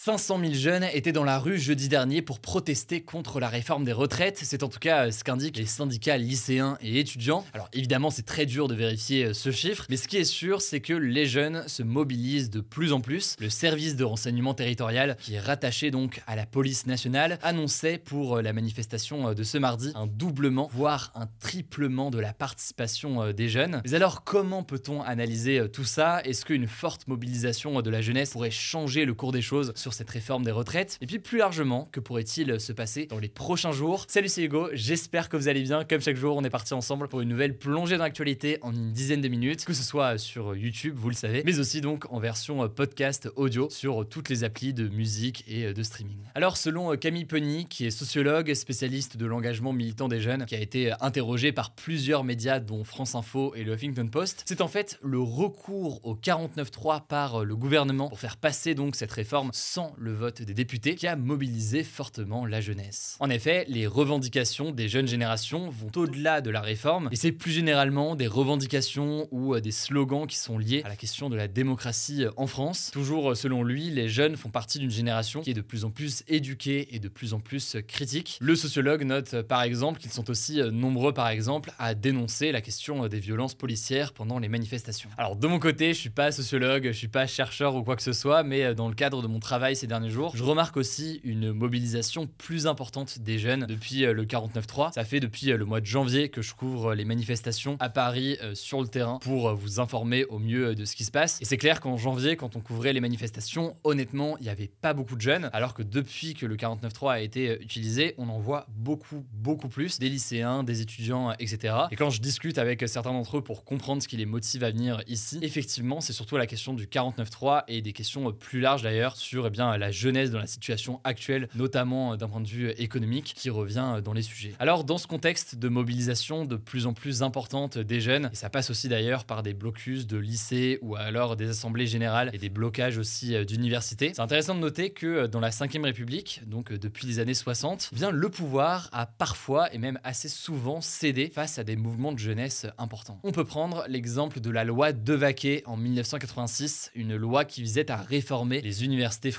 500 000 jeunes étaient dans la rue jeudi dernier pour protester contre la réforme des retraites. C'est en tout cas ce qu'indiquent les syndicats lycéens et étudiants. Alors évidemment, c'est très dur de vérifier euh, ce chiffre, mais ce qui est sûr, c'est que les jeunes se mobilisent de plus en plus. Le service de renseignement territorial, qui est rattaché donc à la police nationale, annonçait pour euh, la manifestation euh, de ce mardi un doublement, voire un triplement de la participation des jeunes. Mais alors, comment peut-on analyser tout ça? Est-ce qu'une forte mobilisation de la jeunesse pourrait changer le cours des choses cette réforme des retraites Et puis plus largement, que pourrait-il se passer dans les prochains jours? Salut, c'est Hugo, j'espère que vous allez bien. Comme chaque jour, on est parti ensemble pour une nouvelle plongée dans l'actualité en une dizaine de minutes, que ce soit sur YouTube, vous le savez, mais aussi donc en version podcast audio sur toutes les applis de musique et de streaming. Alors, selon Camille Penny, qui est sociologue, spécialiste de l'engagement militant des jeunes, qui a été interrogé par plusieurs médias dont France Info et le Huffington Post, c'est en fait le recours au 49.3 par le gouvernement pour faire passer donc cette réforme sans le vote des députés qui a mobilisé fortement la jeunesse. En effet, les revendications des jeunes générations vont au-delà de la réforme et c'est plus généralement des revendications ou euh, des slogans qui sont liés à la question de la démocratie euh, en France. Toujours euh, selon lui, les jeunes font partie d'une génération qui est de plus en plus éduquée et de plus en plus critique. Le sociologue note par exemple qu'ils sont aussi nombreux par exemple à dénoncer la question des violences policières pendant les manifestations. Alors de mon côté, je suis pas sociologue, je suis pas chercheur ou quoi que ce soit, mais dans le cadre de mon travail ces derniers jours, je remarque aussi une mobilisation plus importante des jeunes depuis euh, le 49.3. Ça fait depuis euh, le mois de janvier que je couvre les manifestations à Paris euh, sur le terrain pour vous informer au mieux de ce qui se passe. Et c'est clair qu'en janvier, quand on couvrait les manifestations, honnêtement, il n'y avait pas beaucoup de jeunes, alors que depuis que le 49.3 a été utilisé, on en voit beaucoup, beaucoup plus, des lycéens, des étudiants, etc. Et quand je discute avec certains d'entre eux pour comprendre ce qui les motive à venir ici, effectivement, c'est surtout la question du 49.3 et des questions plus larges d'ailleurs sur eh bien, la jeunesse dans la situation actuelle, notamment euh, d'un point de vue économique, qui revient euh, dans les sujets. Alors, dans ce contexte de mobilisation de plus en plus importante des jeunes, et ça passe aussi d'ailleurs par des blocus de lycées ou alors des assemblées générales et des blocages aussi euh, d'universités, c'est intéressant de noter que dans la 5ème République, donc depuis les années 60, eh bien le pouvoir a parfois et même assez souvent cédé face à des mouvements de jeunesse importants. On peut prendre l'exemple de la loi Devaquet en 1986, une loi qui visait à réformer les universités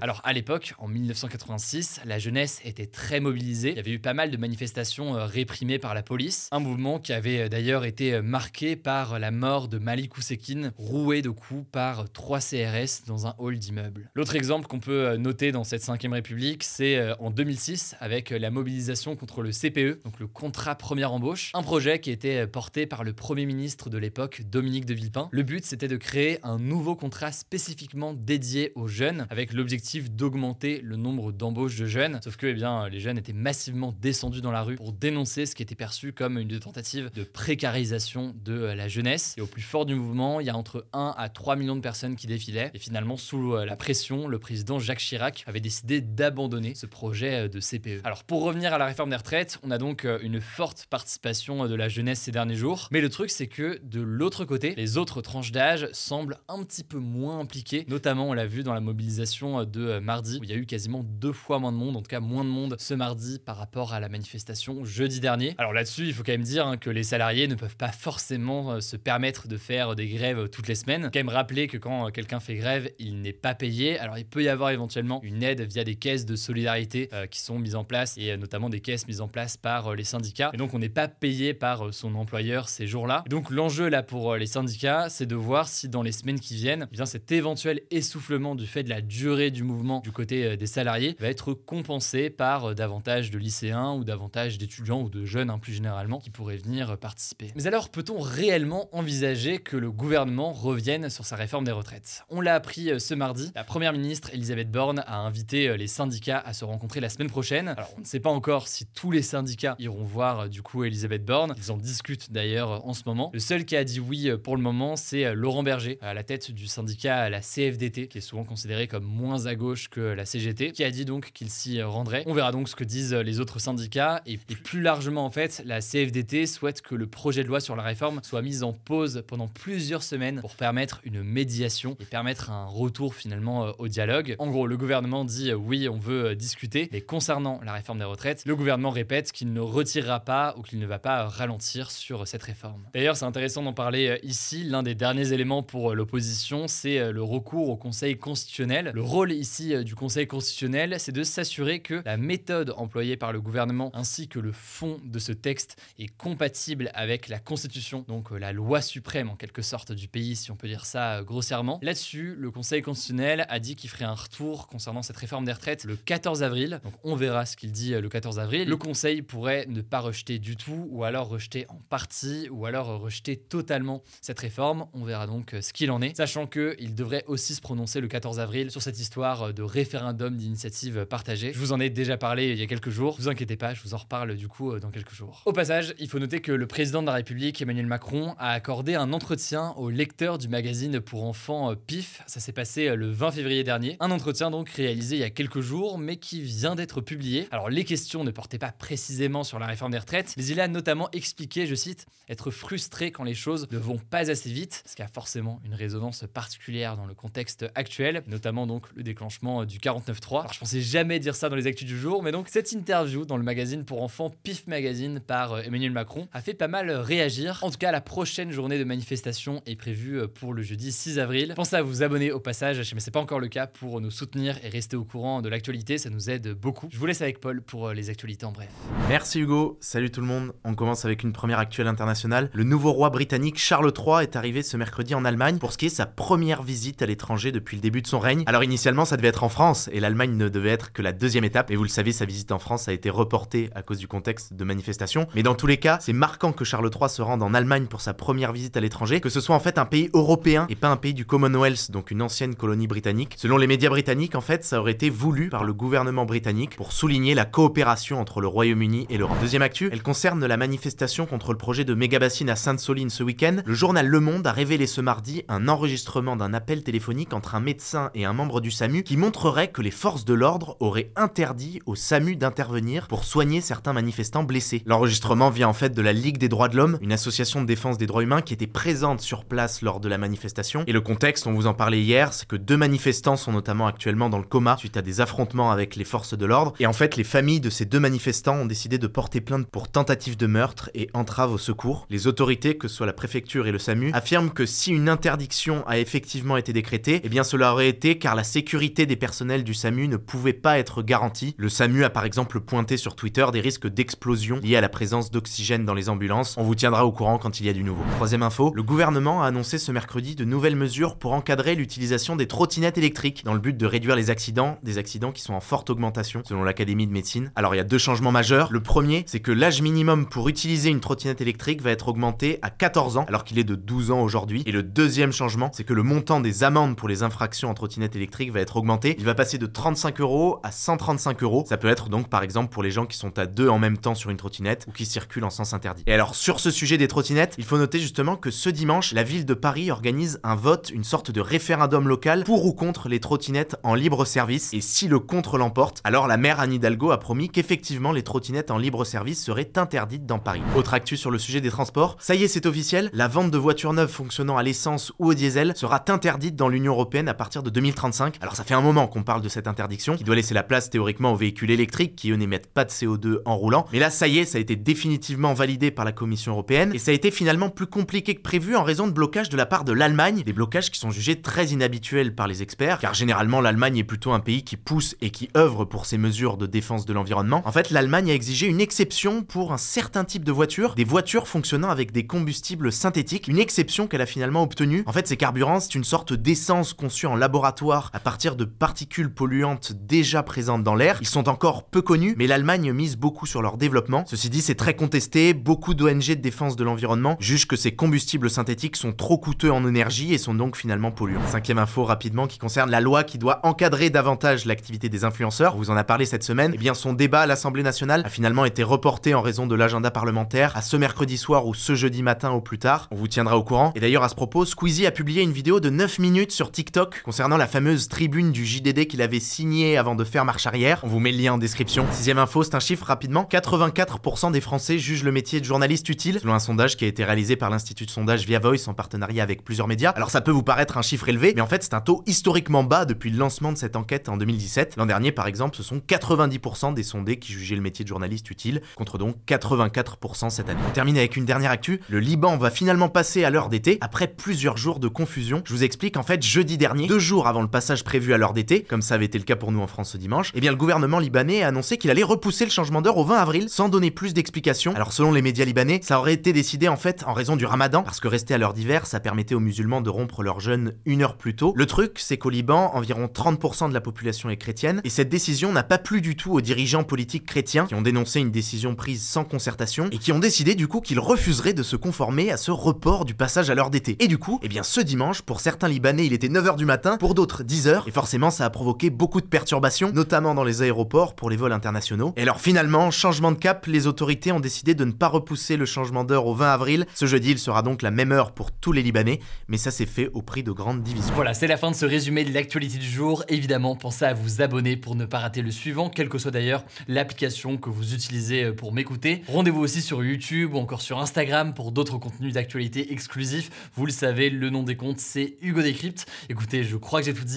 Alors à l'époque, en 1986, la jeunesse était très mobilisée. Il y avait eu pas mal de manifestations euh, réprimées par la police. Un mouvement qui avait euh, d'ailleurs été euh, marqué par la mort de Malik Oussekine, roué de coups par trois CRS dans un hall d'immeuble. L'autre exemple qu'on peut noter dans cette 5ème République, c'est en 2006 avec la mobilisation contre le CPE, donc le contrat première embauche, un projet qui était porté par le Premier ministre de l'époque, Dominique de Villepin. Le but, c'était de créer un nouveau contrat spécifiquement dédié aux jeunes, avec l'objectif d'augmenter le nombre d'embauches de jeunes. Sauf que eh bien, les jeunes étaient massivement descendus dans la rue pour dénoncer ce qui était perçu comme une tentative de précarisation de euh, la jeunesse. Et au plus fort du mouvement, il y a entre 1 à 3 millions de personnes qui défilaient. Et finalement, sous euh, la pression, le président Jacques Chirac avait décidé d'abandonner ce projet euh, de CPE. Alors pour revenir à la réforme des retraites, on a donc une forte participation de la jeunesse ces derniers jours. Mais le truc, c'est que de l'autre côté, les autres tranches d'âge semblent un petit peu moins impliquées. Notamment, on l'a vu dans la mobilisation de mardi, où il y a eu quasiment deux fois moins de monde, en tout cas moins de monde ce mardi par rapport à la manifestation jeudi dernier. Alors là-dessus, il faut quand même dire hein, que les salariés ne peuvent pas forcément euh, se permettre de faire des grèves toutes les semaines. Quand même rappeler que quand euh, quelqu'un fait grève, il n'est pas payé. Alors il peut y avoir éventuellement une aide via des caisses de solidarité euh, qui sont mises en place et notamment des caisses mises en place par les syndicats. Et donc on n'est pas payé par son employeur ces jours-là. Donc l'enjeu là pour les syndicats, c'est de voir si dans les semaines qui viennent, eh bien cet éventuel essoufflement du fait de la durée durée du mouvement du côté euh, des salariés va être compensée par euh, davantage de lycéens ou davantage d'étudiants ou de jeunes hein, plus généralement qui pourraient venir participer. Mais alors peut-on réellement envisager que le gouvernement revienne sur sa réforme des retraites? On l'a appris ce mardi, la première ministre Elisabeth Borne a invité les syndicats à se rencontrer la semaine prochaine. Alors on ne sait pas encore si tous les syndicats iront voir du coup Elisabeth Borne, ils en discutent d'ailleurs en ce moment. Le seul qui a dit oui pour le moment, c'est Laurent Berger, à la tête du syndicat la CFDT, qui est souvent considéré comme moins à gauche que la CGT, qui a dit donc qu'il s'y rendrait. On verra donc ce que disent les autres syndicats. Et, plus largement, en fait, la CFDT souhaite que le projet de loi sur la réforme soit mis en pause pendant plusieurs semaines pour permettre une médiation et permettre un retour finalement euh, au dialogue. En gros, le gouvernement dit euh, oui, on veut euh, discuter, mais concernant la réforme des retraites, le gouvernement répète qu'il ne retirera pas ou qu'il ne va pas ralentir sur cette réforme. D'ailleurs, c'est intéressant d'en parler ici. L'un des derniers éléments pour l'opposition, c'est le recours au Conseil constitutionnel. Rôle ici euh, du Conseil constitutionnel, c'est de s'assurer que la méthode employée par le gouvernement ainsi que le fond de ce texte est compatible avec la Constitution, donc euh, la loi suprême en quelque sorte du pays, si on peut dire ça euh, grossièrement. Là-dessus, le Conseil constitutionnel a dit qu'il ferait un retour concernant cette réforme des retraites le 14 avril. Donc on verra ce qu'il dit le 14 avril. Le Conseil pourrait ne pas rejeter du tout, ou alors rejeter en partie, ou alors rejeter totalement cette réforme. On verra donc ce qu'il en est, sachant qu'il devrait aussi se prononcer le 14 avril sur cette histoire de référendum d'initiative partagée. Je vous en ai déjà parlé il y a quelques jours. Ne vous inquiétez pas, je vous en reparle du coup euh, dans quelques jours. Au passage, il faut noter que le président de la République, Emmanuel Macron, a accordé un entretien au lecteur du magazine pour enfants euh, PIF. Ça s'est passé euh, le 20 février dernier. Un entretien donc réalisé il y a quelques jours, mais qui vient d'être publié. Alors les questions ne portaient pas précisément sur la réforme des retraites, mais il a notamment expliqué, je cite, être frustré quand les choses ne vont pas assez vite, ce qui a forcément une résonance particulière dans le contexte actuel, notamment donc le déclenchement du 49.3. Alors je pensais jamais dire ça dans les actus du jour, mais donc cette interview dans le magazine pour enfants PIF Magazine par euh, Emmanuel Macron a fait pas mal réagir. En tout cas, la prochaine journée de manifestation est prévue euh, pour le jeudi 6 avril. Pensez à vous abonner au passage, mais c'est pas encore le cas pour nous soutenir et rester au courant de l'actualité, ça nous aide beaucoup. Je vous laisse avec Paul pour euh, les actualités en bref. Merci Hugo, salut tout le monde. On commence avec une première actuelle internationale. Le nouveau roi britannique Charles III est arrivé ce mercredi en Allemagne pour ce qui est sa première visite à l'étranger depuis le début de son règne. Alors initialement, ça devait être en France et l'Allemagne ne devait être que la deuxième étape. Et vous le savez, sa visite en France a été reportée à cause du contexte de manifestation. Mais dans tous les cas, c'est marquant que Charles III se rende en Allemagne pour sa première visite à l'étranger, que ce soit en fait un pays européen et pas un pays du Commonwealth, donc une ancienne colonie britannique. Selon les médias britanniques, en fait, ça aurait été voulu par le gouvernement britannique pour souligner la coopération entre le Royaume-Uni et l'Europe. Deuxième actu, elle concerne la manifestation contre le projet de méga-bassine à Sainte-Soline ce week-end. Le journal Le Monde a révélé ce mardi un enregistrement d'un appel téléphonique entre un médecin et un membre du SAMU qui montrerait que les forces de l'ordre auraient interdit au SAMU d'intervenir pour soigner certains manifestants blessés. L'enregistrement vient en fait de la Ligue des droits de l'homme, une association de défense des droits humains qui était présente sur place lors de la manifestation. Et le contexte, on vous en parlait hier, c'est que deux manifestants sont notamment actuellement dans le coma suite à des affrontements avec les forces de l'ordre. Et en fait, les familles de ces deux manifestants ont décidé de porter plainte pour tentative de meurtre et entrave au secours. Les autorités, que ce soit la préfecture et le SAMU, affirment que si une interdiction a effectivement été décrétée, eh bien cela aurait été car la sécurité des personnels du SAMU ne pouvait pas être garantie. Le SAMU a par exemple pointé sur Twitter des risques d'explosion liés à la présence d'oxygène dans les ambulances. On vous tiendra au courant quand il y a du nouveau. Troisième info, le gouvernement a annoncé ce mercredi de nouvelles mesures pour encadrer l'utilisation des trottinettes électriques dans le but de réduire les accidents, des accidents qui sont en forte augmentation selon l'Académie de médecine. Alors il y a deux changements majeurs. Le premier, c'est que l'âge minimum pour utiliser une trottinette électrique va être augmenté à 14 ans alors qu'il est de 12 ans aujourd'hui. Et le deuxième changement, c'est que le montant des amendes pour les infractions en trottinette électrique va être augmenté. Il va passer de 35 euros à 135 euros. Ça peut être donc par exemple pour les gens qui sont à deux en même temps sur une trottinette ou qui circulent en sens interdit. Et alors sur ce sujet des trottinettes, il faut noter justement que ce dimanche, la ville de Paris organise un vote, une sorte de référendum local pour ou contre les trottinettes en libre service. Et si le contre l'emporte, alors la maire Anne Hidalgo a promis qu'effectivement les trottinettes en libre service seraient interdites dans Paris. Autre actu sur le sujet des transports, ça y est c'est officiel, la vente de voitures neuves fonctionnant à l'essence ou au diesel sera interdite dans l'Union Européenne à partir de 2035. Alors ça fait un moment qu'on parle de cette interdiction, qui doit laisser la place théoriquement aux véhicules électriques qui eux n'émettent pas de CO2 en roulant. Mais là ça y est, ça a été définitivement validé par la Commission Européenne, et ça a été finalement plus compliqué que prévu en raison de blocages de la part de l'Allemagne, des blocages qui sont jugés très inhabituels par les experts, car généralement l'Allemagne est plutôt un pays qui pousse et qui œuvre pour ces mesures de défense de l'environnement. En fait, l'Allemagne a exigé une exception pour un certain type de voitures, des voitures fonctionnant avec des combustibles synthétiques, une exception qu'elle a finalement obtenue. En fait, ces carburants, c'est une sorte d'essence conçue en laboratoire à partir de particules polluantes déjà présentes dans l'air. Ils sont encore peu connus, mais l'Allemagne mise beaucoup sur leur développement. Ceci dit, c'est très contesté, beaucoup d'ONG de défense de l'environnement jugent que ces combustibles synthétiques sont trop coûteux en énergie et sont donc finalement polluants. Cinquième info rapidement qui concerne la loi qui doit encadrer davantage l'activité des influenceurs. On vous en a parlé cette semaine. Eh bien, son débat à l'Assemblée nationale a finalement été reporté en raison de l'agenda parlementaire à ce mercredi soir ou ce jeudi matin au plus tard. On vous tiendra au courant. Et d'ailleurs, à ce propos, Squeezie a publié une vidéo de 9 minutes sur TikTok concernant la fameuse tribune du JDD qu'il avait signée avant de faire marche arrière. On vous met le lien en description. Sixième info, c'est un chiffre rapidement. 84% des Français jugent le métier de journaliste utile, selon un sondage qui a été réalisé par l'Institut de sondage Via Voice en partenariat avec plusieurs médias. Alors ça peut vous paraître un chiffre élevé, mais en fait c'est un taux historiquement bas depuis le lancement de cette enquête en 2017. L'an dernier par exemple, ce sont 90% des sondés qui jugeaient le métier de journaliste utile, contre donc 84% cette année. On termine avec une dernière actu. Le Liban va finalement passer à l'heure d'été après plusieurs jours de confusion. Je vous explique en fait jeudi dernier, deux jours avant le passage prévu à l'heure d'été, comme ça avait été le cas pour nous en France ce dimanche, eh bien le gouvernement libanais a annoncé qu'il allait repousser le changement d'heure au 20 avril sans donner plus d'explications. Alors selon les médias libanais, ça aurait été décidé en fait en raison du ramadan, parce que rester à l'heure d'hiver, ça permettait aux musulmans de rompre leur jeûne une heure plus tôt. Le truc, c'est qu'au Liban, environ 30% de la population est chrétienne, et cette décision n'a pas plu du tout aux dirigeants politiques chrétiens, qui ont dénoncé une décision prise sans concertation, et qui ont décidé du coup qu'ils refuseraient de se conformer à ce report du passage à l'heure d'été. Et du coup, eh bien ce dimanche, pour certains Libanais, il était 9h du matin, pour d'autres 10h, et forcément ça a provoqué beaucoup de perturbations, notamment dans les aéroports pour les vols internationaux. Et alors finalement, changement de cap, les autorités ont décidé de ne pas repousser le changement d'heure au 20 avril. Ce jeudi, il sera donc la même heure pour tous les Libanais, mais ça s'est fait au prix de grandes divisions. Voilà, c'est la fin de ce résumé de l'actualité du jour. Évidemment, pensez à vous abonner pour ne pas rater le suivant, quelle que soit d'ailleurs l'application que vous utilisez euh, pour m'écouter. Rendez-vous aussi sur YouTube ou encore sur Instagram pour d'autres contenus d'actualité exclusifs. Vous le savez, le nom des comptes, c'est Hugo Décrypte. Écoutez, je crois que j'ai tout